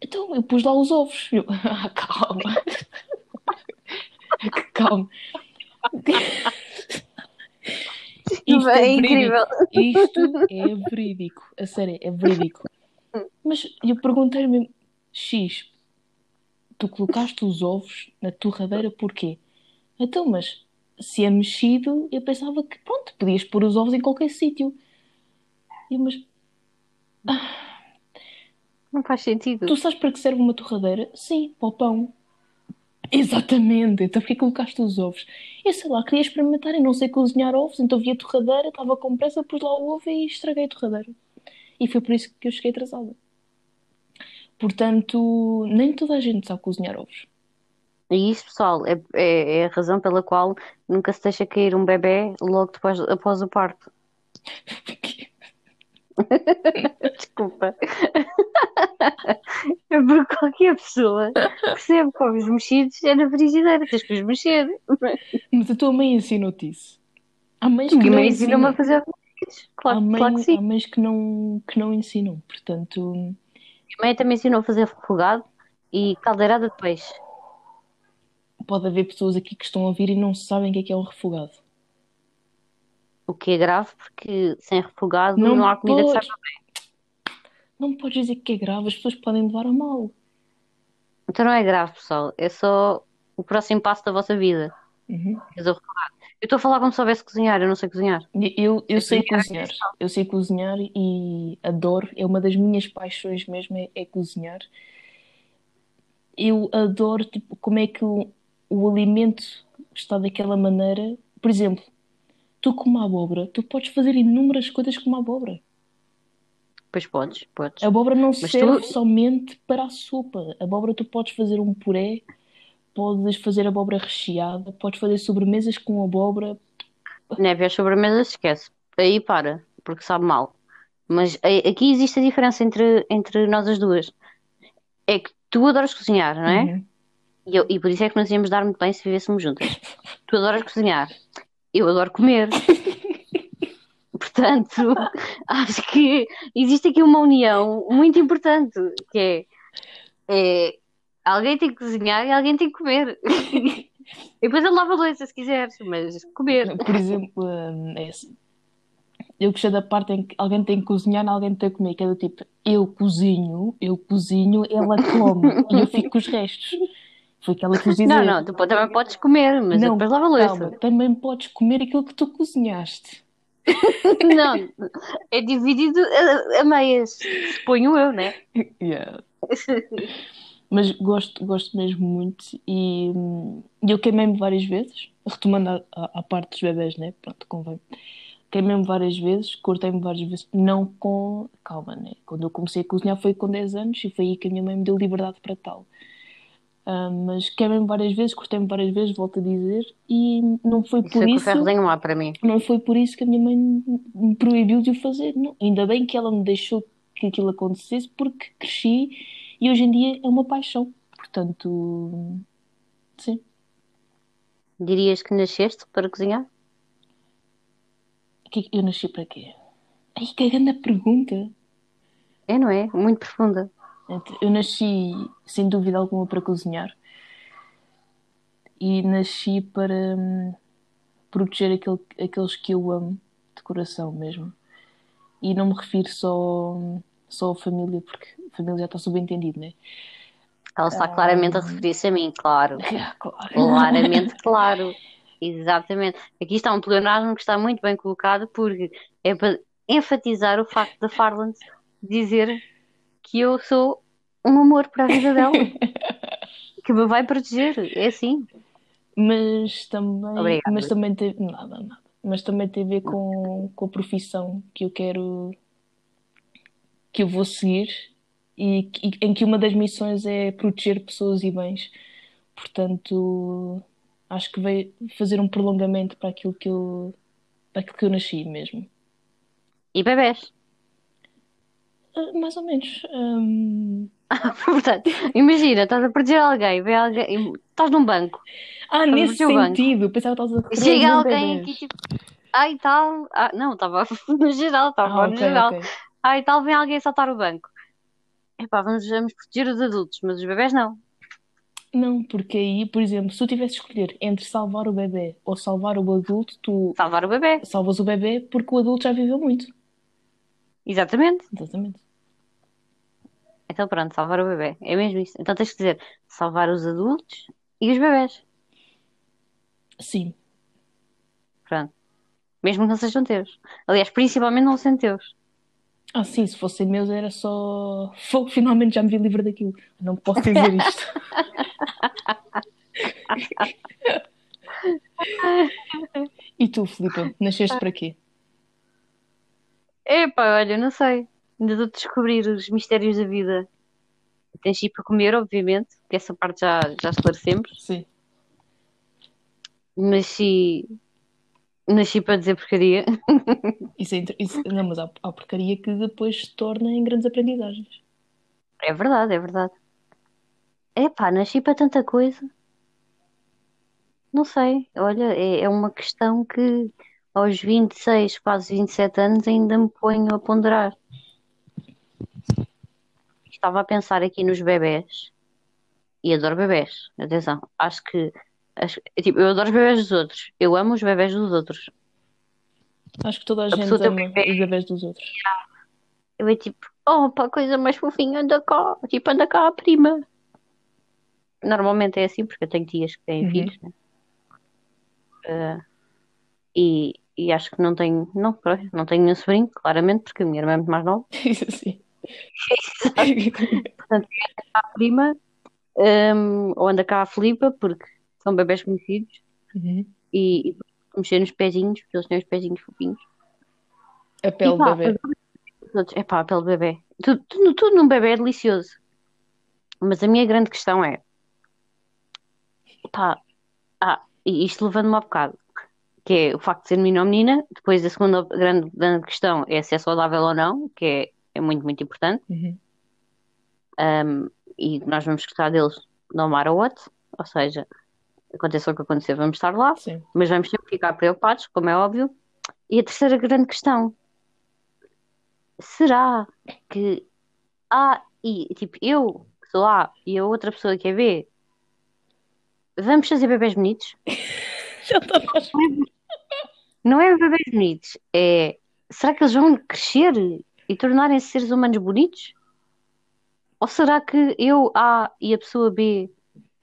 Então eu pus lá os ovos. Eu, ah, calma. calma. Isto é é incrível. Isto é verídico. A sério, é verídico. Mas eu perguntei mesmo, X, tu colocaste os ovos na torradeira porquê? Então, mas se é mexido, eu pensava que, pronto, podias pôr os ovos em qualquer sítio. E eu, mas Não faz sentido. tu sabes para que serve uma torradeira? Sim, para o pão. Exatamente, então porquê colocaste os ovos? Eu sei lá, queria experimentar e não sei cozinhar ovos, então vi a torradeira, estava com pressa, pus lá o ovo e estraguei a torradeira. E foi por isso que eu cheguei atrasada. Portanto, nem toda a gente sabe cozinhar ovos. E isso, pessoal, é, é, é a razão pela qual nunca se deixa cair um bebê logo depois, após o parto. Desculpa. É porque qualquer pessoa percebe que ovos mexidos é na frigideira, tens que os mexer. Mas a tua mãe ensinou-te isso. Há mães que Minha não mãe ensinou-me a fazer ovos mexidos. Há, Claro, mãe- claro que sim. há mães que não, que não ensinam. Portanto, Minha mãe também ensinou a fazer refogado e caldeirada de peixe. pode haver pessoas aqui que estão a ouvir e não sabem o que é que é um refogado. O que é grave, porque sem refogado Não não, há comida que podes. saiba. Não podes dizer que é grave, as pessoas podem levar a mal. Então não é grave, pessoal. É só o próximo passo da vossa vida. Uhum. Fazer o refogado. Eu estou a falar como se soubesse cozinhar, eu não sei cozinhar. E Eu, eu sei cozinhar é cozinhar. Eu sei cozinhar e adoro. É uma das minhas paixões mesmo, é, é cozinhar. Eu adoro tipo, como é que o, o alimento está daquela maneira. Por exemplo, tu com uma abóbora, tu podes fazer inúmeras coisas com uma abóbora. Pois podes, podes. A abóbora não Mas serve tu- somente para a sopa. A abóbora tu podes fazer um puré, podes fazer abóbora recheada, podes fazer sobremesas com abóbora. Neve às sobremesas, esquece. Aí para, porque sabe mal. Mas a- aqui existe a diferença entre, entre nós as duas. É que tu adoras cozinhar, não é? Uhum. E, eu- e por isso é que nós íamos dar muito bem se vivêssemos juntas. Tu adoras cozinhar. Eu adoro comer. Portanto, acho que existe aqui uma união muito importante, que é, é alguém tem que cozinhar e alguém tem que comer. E depois ele lava a louça se quiseres, mas comer. Por exemplo, hum, é assim. Eu gostei da parte em que alguém tem que cozinhar e alguém tem que comer, que é do tipo, eu cozinho, eu cozinho, ela come e eu fico com os restos. Foi o que dizer. Não, não, tu também podes comer, mas Não, depois lava a louça. Calma, também podes comer aquilo que tu cozinhaste. Não, é dividido a, a meias, suponho eu, né? Yeah. Mas gosto, gosto mesmo muito e hum, eu queimei-me várias vezes, retomando a, parte dos bebés, né? Pronto, convém. Queimei-me várias vezes, cortei-me várias vezes, não com. Calma, né? Quando eu comecei a cozinhar foi com 10 anos e foi aí que a minha mãe me deu liberdade para tal. Ah, mas queimei-me várias vezes, cortei-me várias vezes, volto a dizer, e não foi Isso por é que o isso. lá para mim. Não foi por isso que a minha mãe me proibiu de o fazer. Não. Ainda bem que ela me deixou que aquilo acontecesse, porque cresci e hoje em dia é uma paixão. Portanto, sim. Dirias que nasceste para cozinhar? Eu nasci para quê? Ai, que grande pergunta! É, não é? Muito profunda. Eu nasci, sem dúvida alguma, para cozinhar e nasci para hum, proteger aquele- aqueles que eu amo de coração mesmo. E não me refiro só, só à família, porque a família já está subentendido, né? Ela está claramente a referir-se a mim, claro. Ah, claro. Claramente, claro. Exatamente. Aqui está um pleonasmo que está muito bem colocado porque é para enfatizar o facto da Farland dizer que eu sou um amor para a vida dela. Que me vai proteger. É assim. Mas também, Obrigada. mas também tem, nada, nada. Mas também tem a ver com, com a profissão que eu quero, que eu vou seguir e, que- em que uma das missões é proteger pessoas e bens. Portanto, acho que veio fazer um prolongamento para aquilo que eu, para aquilo que eu nasci mesmo. E bebés. Ah, mais ou menos. Hum, Portanto, imagina, estás a proteger alguém, vê alguém, estás num banco, Ah, nesse sentido. Pensava que estavas a e chega alguém aqui tipo, ai tal, ah, não, estava no geral, estava Ah, no geral. Ok. Ai, tal vem alguém assaltar o banco. Epá, vamos, vamos proteger os adultos, mas os bebés não. Não, porque aí, por exemplo, se tu tivesse de escolher entre salvar o bebê ou salvar o adulto, tu Salvar o bebê. salvas o bebê porque o adulto já viveu muito. Exatamente. Exatamente. Então pronto, salvar o bebê. É mesmo isso. Então tens que dizer salvar os adultos e os bebés. Sim. Pronto. Mesmo que não sejam teus. Aliás, principalmente não sendo teus. Ah, sim, se fossem meus era só. Fogo, finalmente já me vi livre daquilo. Não posso dizer isto. E tu, Filipe, nasceste para quê? Epá, olha, não sei. Ainda estou a descobrir os mistérios da vida. Tens de ir para comer, obviamente, que essa parte já, já esclarecemos. Sim. Nasci. Nasci para dizer porcaria. Isso é isso- Não, mas há, há porcaria que depois se torna em grandes aprendizagens. É verdade, é verdade. Epá, nasci para tanta coisa. Não sei. Olha, é, é uma questão que aos 26, quase 27 anos ainda me ponho a ponderar. Estava a pensar aqui nos bebés e adoro bebés. Atenção, acho que acho- tipo, eu adoro os bebés dos outros. Eu amo os bebés dos outros. Acho que toda a, A gente ama bebê. os bebés dos outros. Eu é tipo, oh, pá, coisa mais fofinha, anda cá. Tipo, anda cá a prima. Normalmente é assim, porque eu tenho tias que têm Uhum. filhos, né? Eh, e, e acho que não tenho, não, não tenho nenhum sobrinho, claramente, porque a minha irmã é muito mais nova. Isso sim. A prima, ehm, ou anda cá a Filipa, porque são bebés conhecidos, Uhum. e, e mexer nos pezinhos, porque eles têm os pezinhos fofinhos. A pele E do pá, bebê. outros, epá, a pele do bebê. Tudo, tudo, tudo num bebê é delicioso. Mas a minha grande questão é, pá, ah, e isto levando-me ao bocado, que é o facto de ser menino ou menina. Depois a segunda grande, grande questão é se é saudável ou não, que é, é muito, muito importante. Uhum. Um, e nós vamos gostar deles no matter what, ou seja, aconteça o que acontecer, vamos estar lá, Sim. mas vamos sempre ficar preocupados, como é óbvio. E a terceira grande questão: será que A e tipo eu que sou A e a outra pessoa que é B vamos fazer bebés bonitos? Já estava a Não é bebés bonitos, é será que eles vão crescer e tornarem-se seres humanos bonitos? Ou será que eu A e a pessoa B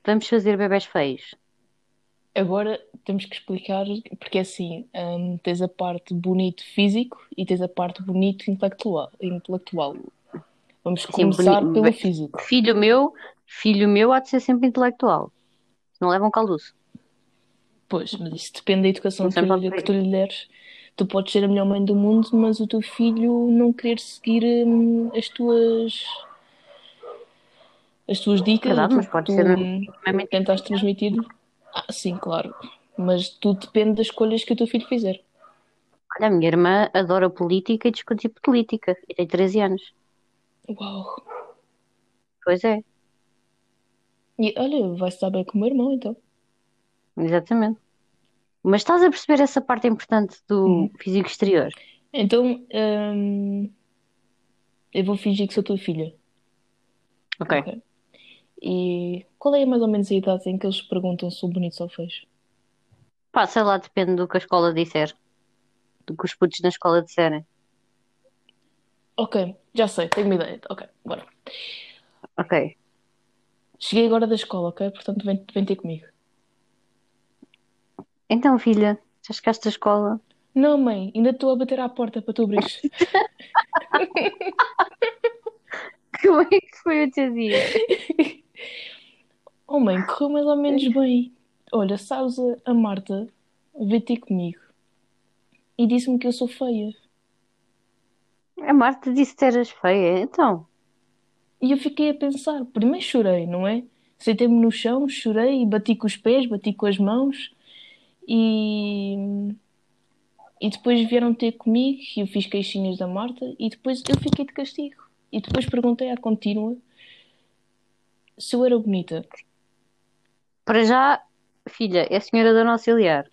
vamos fazer bebés feios? Agora temos que explicar, porque assim, hum, tens a parte bonito físico e tens a parte bonito intelectual. intelectual. Vamos Sim, começar boni- pelo físico. Filho meu, filho meu há de ser sempre intelectual. Não leva um calduço. Pois, mas isso depende da educação que tu, lhe, que tu lhe deres. Tu podes ser a melhor mãe do mundo, mas o teu filho não querer seguir hum, as tuas as tuas dicas, Verdade, mas que pode tu ser hum, extremamente tentas transmitir. Ah, sim, claro. Mas tudo depende das escolhas que o teu filho fizer. Olha, a minha irmã adora política e discutir política. E tem 13 anos. Uau! Pois é, E olha, vai-se dar bem com o meu irmão, então. exatamente. Mas estás a perceber essa parte importante do Uhum. físico exterior? Então, hum, eu vou fingir que sou tua filha. Ok. Ok. E qual é mais ou menos a idade em que eles perguntam se sou bonito ou feio? Pá, sei lá, depende do que a escola disser. Do que os putos na escola disserem. Ok, já sei, tenho uma ideia. Ok, bora. Ok. Cheguei agora da escola, ok? Portanto, vem, vem ter comigo. Então, filha, já chegaste da escola? Não, mãe, ainda estou a bater à porta para tu abrires. Como é que foi o teu dia? Oh, mãe, correu mais ou menos bem. Olha, sabes, a- Marta veio ter comigo e disse-me que eu sou feia. A Marta disse que eras feia. Então, E eu fiquei a pensar, primeiro chorei, não é? Sentei-me no chão, chorei, bati com os pés, bati com as mãos e, e depois vieram ter comigo e eu fiz queixinhas da Marta e depois eu fiquei de castigo. E depois perguntei à contínua se eu era bonita. Para já, filha, é a senhora dona auxiliar.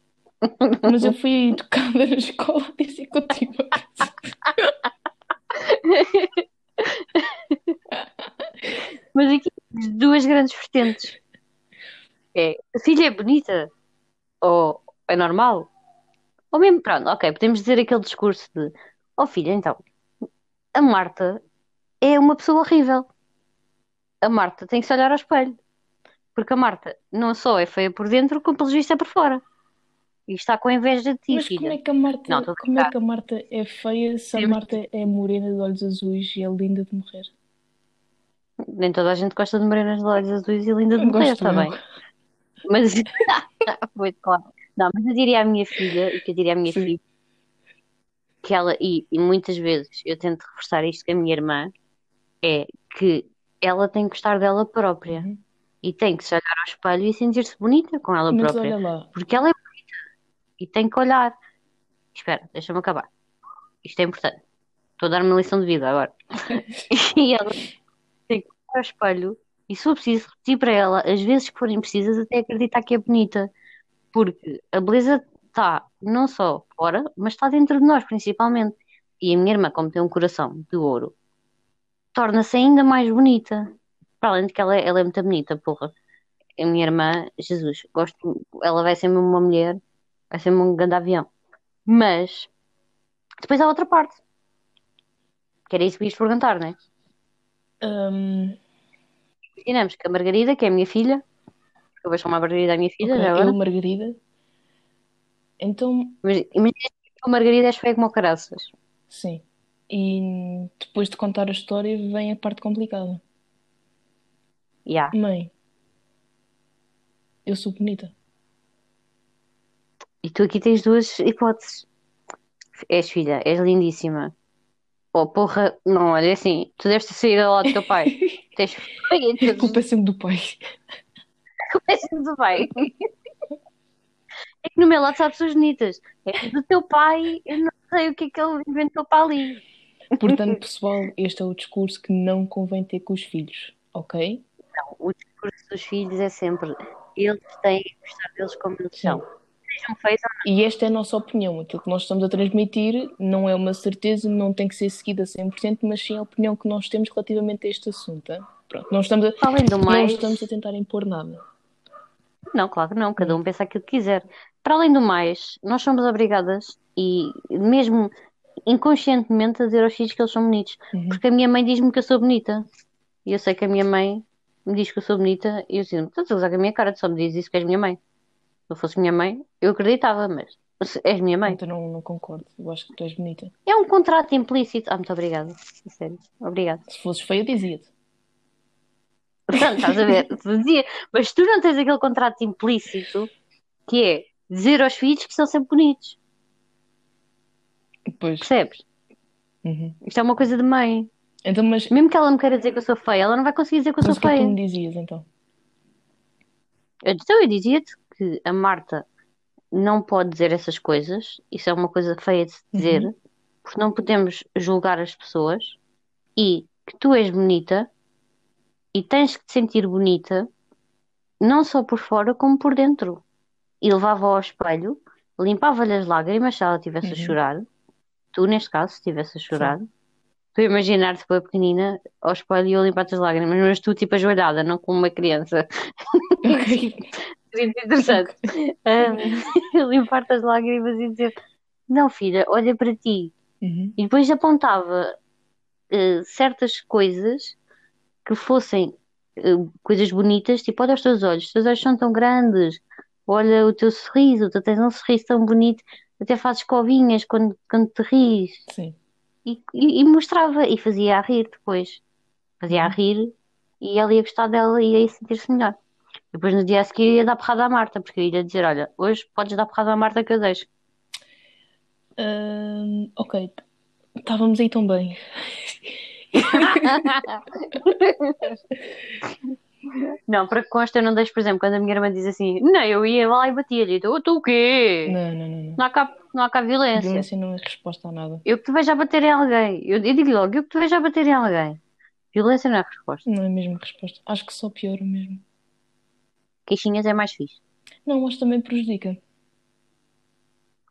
Mas eu fui educada na escola executiva. Mas aqui duas grandes vertentes. É, a filha é bonita ou é normal? Ou mesmo, pronto, ok, podemos dizer aquele discurso de oh filha, então, a Marta é uma pessoa horrível. A Marta tem que se olhar ao espelho. Porque a Marta não só é feia por dentro, como pelo visto é por fora. E está com inveja de ti, Mas como filha. é que a Marta, Não, como é que a Marta é feia se a Temos- Marta é morena de olhos azuis e é linda de morrer? Nem toda a gente gosta de morenas de olhos azuis e linda de Eu morrer, está eu. bem. Mas, foi claro. Não, mas eu diria à minha filha, o que eu diria à minha Sim. filha, que ela, e, e muitas vezes eu tento reforçar isto com a minha irmã, é que ela tem que gostar dela própria Uhum. E tem que se olhar ao espelho e sentir-se bonita com ela Mas própria. olha lá, Porque ela é bonita e tem que olhar. Espera, deixa-me acabar. Isto é importante. Estou a dar uma lição de vida agora. E ela tem que olhar ao espelho e, se for preciso, repetir para ela, as vezes que forem precisas, até acreditar que é bonita. Porque a beleza está não só fora, mas está dentro de nós, principalmente. E a minha irmã, como tem um coração de ouro, torna-se ainda mais bonita. Para além de que ela é, ela é muito bonita, porra. A minha irmã, Jesus, gosto, ela vai ser uma mulher, vai ser um grande avião. Mas depois há outra parte. Que era isso que ias perguntar, não é? hum, Imaginamos que a Margarida, que é a minha filha, eu vou chamar a Margarida a minha filha ok, já eu, agora, Margarida. Então, imagina que a Margarida és feia como caraças. sim. E depois de contar a história vem a parte complicada. Yeah. Mãe, eu sou bonita. E tu aqui tens duas hipóteses. És filha, és lindíssima. Oh, porra, não, olha é assim, tu deves ter saído lá do teu pai. Tens culpa é sempre do pai. péssimo do pai. É que no meu lado só há pessoas bonitas. É do teu pai, eu não sei o que é que ele inventou para ali. Portanto, pessoal, este é o discurso que não convém ter com os filhos, ok? O discurso dos filhos é sempre eles têm que gostar deles como eles são. Sejam feios ou E esta é a nossa opinião. Aquilo que nós estamos a transmitir não é uma certeza, não tem que ser seguida a 100%, mas sim a opinião que nós temos relativamente a este assunto. hein? Pronto, não estamos a, não. Além do não mais, estamos a tentar impor nada. não, claro que não, cada um pensa aquilo que quiser. Para além do mais, nós somos obrigadas e mesmo inconscientemente a dizer aos filhos que eles são bonitos. Uhum. Porque a minha mãe diz-me que eu sou bonita. E eu sei que a minha mãe me diz que eu sou bonita e eu digo, estás a usar com a minha cara, tu só me dizes isso que és minha mãe. Se eu fosse minha mãe, eu acreditava, mas és minha mãe. Então não, não concordo. Eu acho que tu és bonita. É um contrato implícito. Ah, muito obrigada. Sério. Obrigada. Se fosses feia, dizia-te. Portanto, estás a ver? Dizia, mas tu não tens aquele contrato implícito que é dizer aos filhos que são sempre bonitos. Pois. Percebes? Uhum. Isto é uma coisa de mãe. Então, mas, Mesmo que ela me queira dizer que eu sou feia, ela não vai conseguir dizer que eu mas sou o que é que tu feia. me dizias então? Então eu dizia-te que a Marta não pode dizer essas coisas. Isso é uma coisa feia de se dizer. Uhum. Porque não podemos julgar as pessoas. E que tu és bonita e tens que te sentir bonita, não só por fora, como por dentro. E levava ao espelho, limpava-lhe as lágrimas se ela estivesse a Uhum. chorar. Tu, neste caso, se estivesse a chorar. Tu imaginar-te pela pequenina ao espelho e eu limpar-te as lágrimas, mas tu tipo ajoelhada, não como uma criança. Seria interessante. Ah, limpar-te as lágrimas e dizer: Não, filha, olha para ti. Uhum. E depois apontava eh, certas coisas que fossem eh, coisas bonitas, tipo, olha os teus olhos, os teus olhos são tão grandes, olha o teu sorriso, tu tens um sorriso tão bonito, até fazes covinhas quando, quando te ris. Sim. E, e- e mostrava, e fazia a rir depois. Fazia a Uhum. rir e ela ia gostar dela e ia sentir-se melhor. Depois no dia a seguir ia dar porrada à Marta, porque eu ia dizer: Olha, hoje podes dar porrada à Marta que eu deixo. Ahn, ok. Estávamos aí tão bem. Não, para que consta, eu não deixo, por exemplo, quando a minha irmã diz assim: Não, eu ia lá e batia-lhe. "Oh, tu o quê? Não, não, não, não. Cá, não há cá violência. Violência não é resposta a nada. Eu que te vejo a bater em alguém. Eu, eu digo logo: Eu que te vejo a bater em alguém. Violência não é resposta. Não é mesmo resposta. Acho que só piora mesmo. Queixinhas é mais fixe. Não, que também prejudica.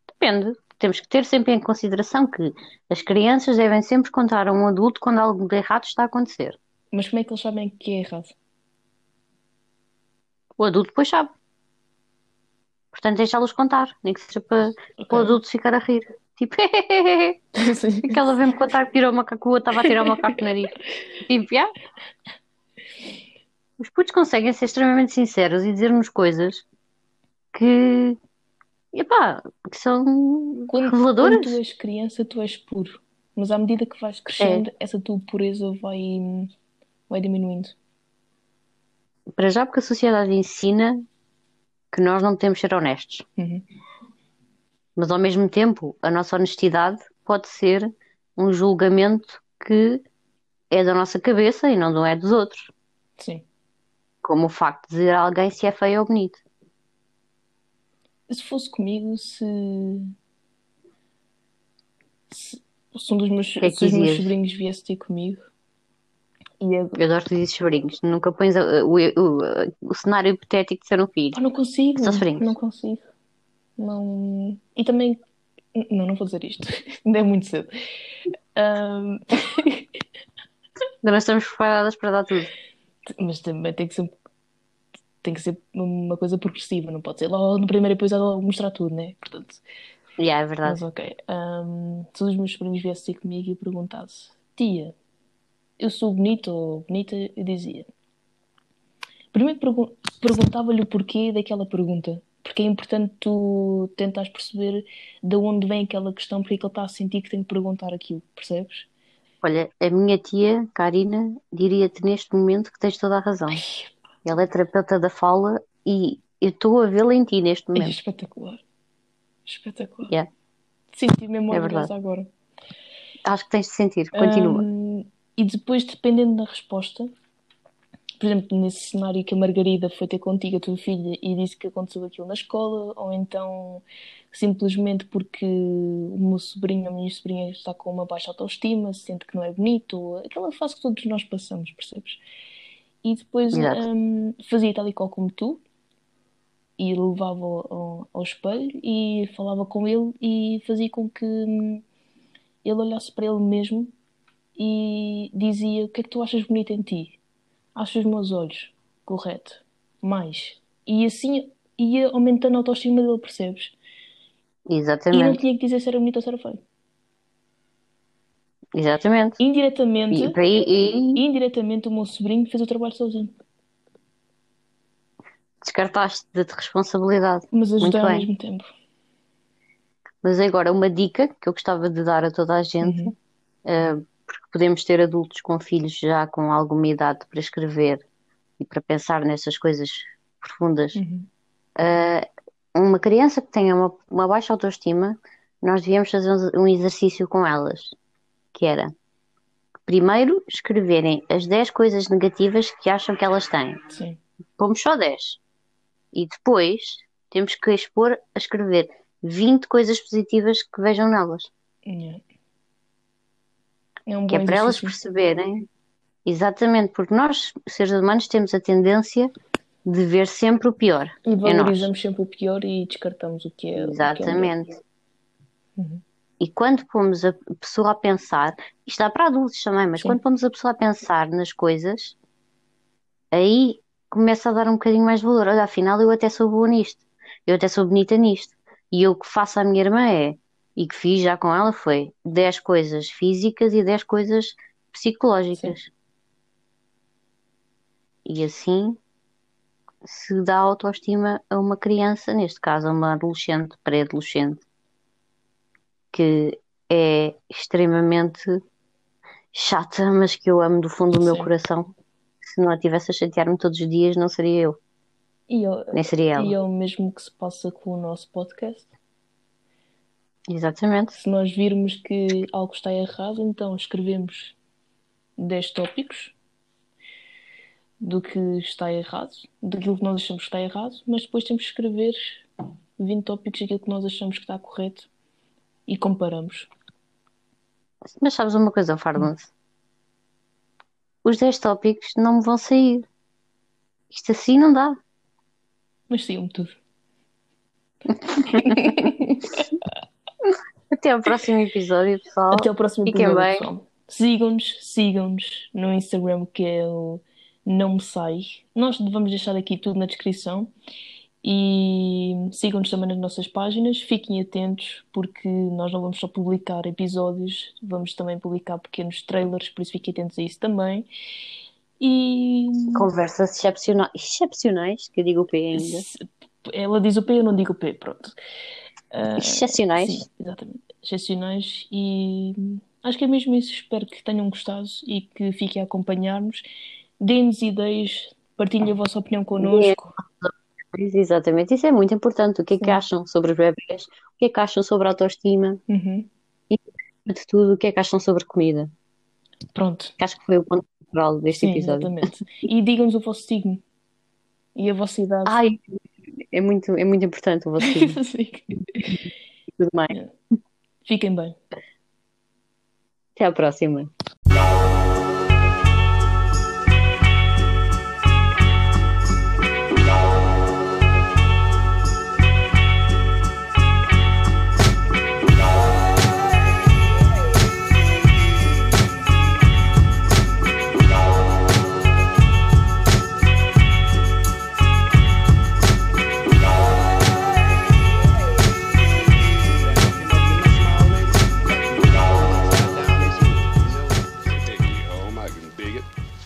Depende. Temos que ter sempre em consideração que as crianças devem sempre contar a um adulto quando algo de errado está a acontecer. Mas como é que eles sabem que é errado? O adulto depois sabe. Portanto, deixá-los contar, nem que seja para, para o adulto ficar a rir. Tipo, aquela vem-me contar que tirou o macaco, estava a tirar o macaco no nariz. Tipo, já. Os putos conseguem ser extremamente sinceros e dizer-nos coisas que, epá, que são Quando, quando reveladoras. tu és criança, tu és puro. Mas à medida que vais crescendo, essa tua pureza vai, vai diminuindo. Para já, porque a sociedade ensina que nós não podemos ser honestos. Uhum. Mas ao mesmo tempo, a nossa honestidade pode ser um julgamento que é da nossa cabeça e não é dos outros. Sim. Como o facto de dizer a alguém se é feio ou bonito. Se fosse comigo, se. Se, se um dos meus, que é que se os meus sobrinhos viesse ter comigo. E eu, Eu adoro que tu dizes sobrinhos. Nunca pões a- o, o, o cenário hipotético de ser um filho. Ah, não consigo. Só sobrinhos. Não consigo. Não. E também. Não, não vou dizer isto. Ainda é muito cedo. Ainda não estamos preparadas para dar tudo. Mas também tem que ser. Tem que ser uma coisa progressiva, não pode ser logo no primeiro episódio mostrar tudo, né? Portanto, Yeah, é verdade. mas ok. Ahm, se um dos meus sobrinhos viesse ter comigo e perguntasse: Tia, eu sou bonito ou bonita? Eu dizia. Primeiro pergun- perguntava-lhe o porquê daquela pergunta. Porque é importante tu tentares perceber de onde vem aquela questão, porque é que ele está a sentir que tem que perguntar aquilo, percebes? Olha, a minha tia, Karina, diria-te neste momento que tens toda a razão. Ai, Ela é terapeuta da fala e eu estou a vê-la em ti neste é momento. espetacular. Espetacular. Yeah. Senti mesmo É verdade. agora. Acho que tens de sentir. Continua. Hum, e depois, dependendo da resposta, por exemplo, nesse cenário que a Margarida foi ter contigo, a tua filha, e disse que aconteceu aquilo na escola, ou então simplesmente porque o meu sobrinho, a minha sobrinha está com uma baixa autoestima, se sente que não é bonito, ou aquela fase que todos nós passamos, percebes? E depois hum, fazia tal e qual como tu, e levava ao, ao- ao espelho e falava com ele e fazia com que hum, ele olhasse para ele mesmo e dizia: O que é que tu achas bonito em ti? Acho os meus olhos, correto, mais. E assim ia aumentando a autoestima dele, percebes? E não Exatamente. tinha que dizer se era bonito ou se era feio. Exatamente. Indiretamente, E, aí- e indiretamente o meu sobrinho fez o trabalho sozinho, descartaste de responsabilidade. mas ajudou ao mesmo tempo. Mas agora, uma dica que eu gostava de dar a toda a gente, Uhum. eh, porque podemos ter adultos com filhos já com alguma idade para escrever e para pensar nessas coisas profundas. Uhum. Eh, uma criança que tenha uma, uma baixa autoestima, nós devíamos fazer um um exercício com elas, que era primeiro escreverem as 10 coisas negativas que acham que elas têm. Sim. Pomos só 10. E depois temos que expor a escrever 20 coisas positivas que vejam nelas. Yeah. É um Que é para elas perceberem. Exatamente, porque nós, seres humanos, temos a tendência de ver sempre o pior E nós. valorizamos sempre o pior e descartamos o que é, o que é. Exatamente. Uhum. E quando pomos a pessoa a pensar, isto dá para adultos também, mas Sim. quando pomos a pessoa a pensar nas coisas, aí começa a dar um bocadinho mais valor. Olha, afinal eu até sou boa nisto, eu até sou bonita nisto. E eu o que faço à minha irmã é, e que fiz já com ela foi 10 coisas físicas e 10 coisas psicológicas. E assim se dá autoestima a uma criança, neste caso a uma adolescente, pré-adolescente, que é extremamente chata, mas que eu amo do fundo do meu Sim. coração. Se não a tivesse a chatear-me todos os dias, não seria eu, E é, nem seria ela. e é o mesmo que se passa com o nosso podcast. Exatamente. Se nós virmos que algo está errado, então escrevemos 10 tópicos do que está errado, daquilo que nós achamos que está errado, mas depois temos que escrever 20 tópicos daquilo que nós achamos que está correto e comparamos. Mas sabes uma coisa, Farlands? Os 10 tópicos não me vão sair. Isto assim não dá. Mas saiu-me tudo. Até ao próximo episódio, pessoal. Até o próximo Fiquem episódio, bem. pessoal. Sigam-nos, sigam-nos no Instagram que é o não me sai. Nós vamos deixar aqui tudo na descrição. E sigam-nos também nas nossas páginas, fiquem atentos, porque nós não vamos só publicar episódios, vamos também publicar pequenos trailers, por isso fiquem atentos a isso também. E Conversas excepciona- excepcionais, que eu digo o P ainda. ela diz o P, eu não digo o P, pronto. Ah, Excepcionais. sim, exatamente. Excepcionais. E acho que é mesmo isso. Espero que tenham gostado e que fiquem a acompanhar-nos. Deem-nos ideias, partilhem a vossa opinião connosco. Exatamente, isso é muito importante. O que é que acham sobre os bebês? O que é que acham sobre a autoestima? Uhum. De tudo, o que é que acham sobre comida? Pronto. Acho que foi o ponto central deste Sim, episódio. exatamente. E digam-nos o vosso signo e a vossa idade. Ai, é muito, é muito importante o tudo mais. Fiquem bem. Até à próxima.